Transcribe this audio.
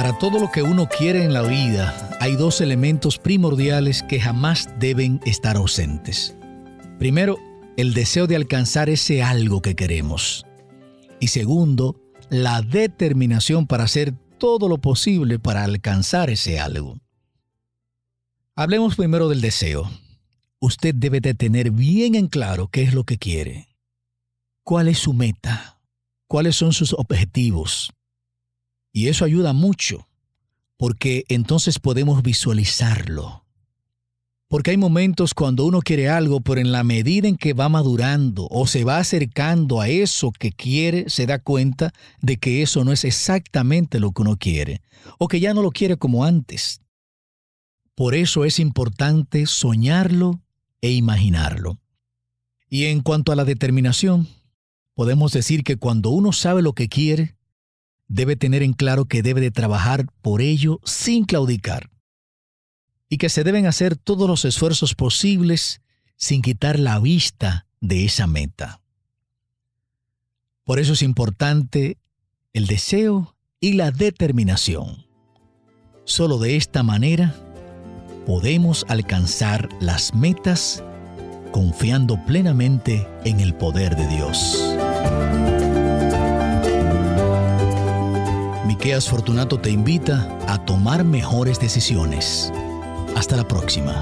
Para todo lo que uno quiere en la vida, hay dos elementos primordiales que jamás deben estar ausentes. Primero, el deseo de alcanzar ese algo que queremos. Y segundo, la determinación para hacer todo lo posible para alcanzar ese algo. Hablemos primero del deseo. Usted debe de tener bien en claro qué es lo que quiere. ¿Cuál es su meta? ¿Cuáles son sus objetivos? Y eso ayuda mucho, porque entonces podemos visualizarlo. Porque hay momentos cuando uno quiere algo, pero en la medida en que va madurando o se va acercando a eso que quiere, se da cuenta de que eso no es exactamente lo que uno quiere, o que ya no lo quiere como antes. Por eso es importante soñarlo e imaginarlo. Y en cuanto a la determinación, podemos decir que cuando uno sabe lo que quiere, debe tener en claro que debe de trabajar por ello sin claudicar y que se deben hacer todos los esfuerzos posibles sin quitar la vista de esa meta. Por eso es importante el deseo y la determinación. Solo de esta manera podemos alcanzar las metas confiando plenamente en el poder de Dios. Miqueas Fortunato te invita a tomar mejores decisiones. Hasta la próxima.